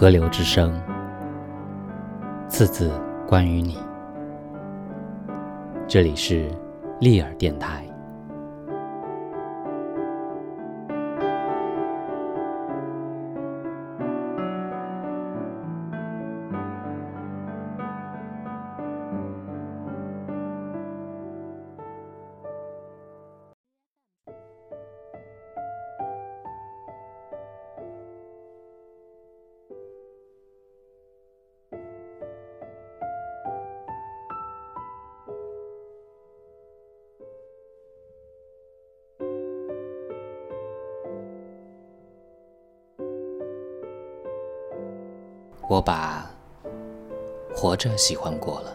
河流之声，次次关于你。这里是利尔电台。我把活着喜欢过了，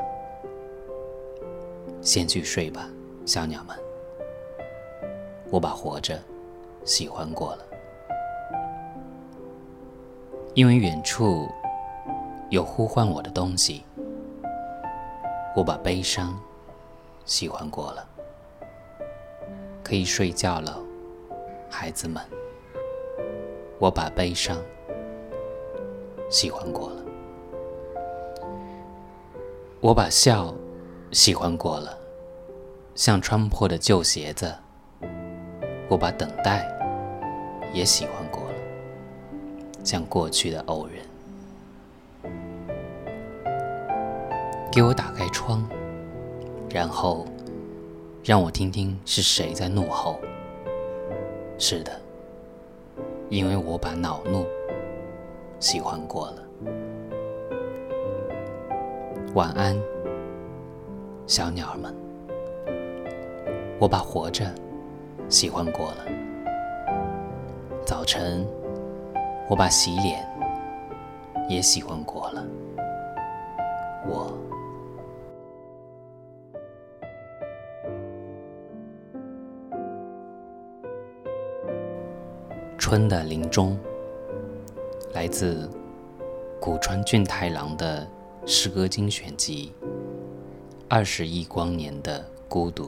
先去睡吧，小鸟们。我把活着喜欢过了，因为远处有呼唤我的东西。我把悲伤喜欢过了，可以睡觉了，孩子们。我把悲伤。喜欢过了，我把笑喜欢过了，像穿破的旧鞋子；我把等待也喜欢过了，像过去的偶然。给我打开窗，然后让我听听是谁在怒吼。是的，因为我把恼怒。喜欢过了，晚安，小鸟儿们。我把活着喜欢过了。早晨，我把洗脸也喜欢过了。我，春的林中。来自古川俊太郎的诗歌精选集《二十亿光年的孤独》。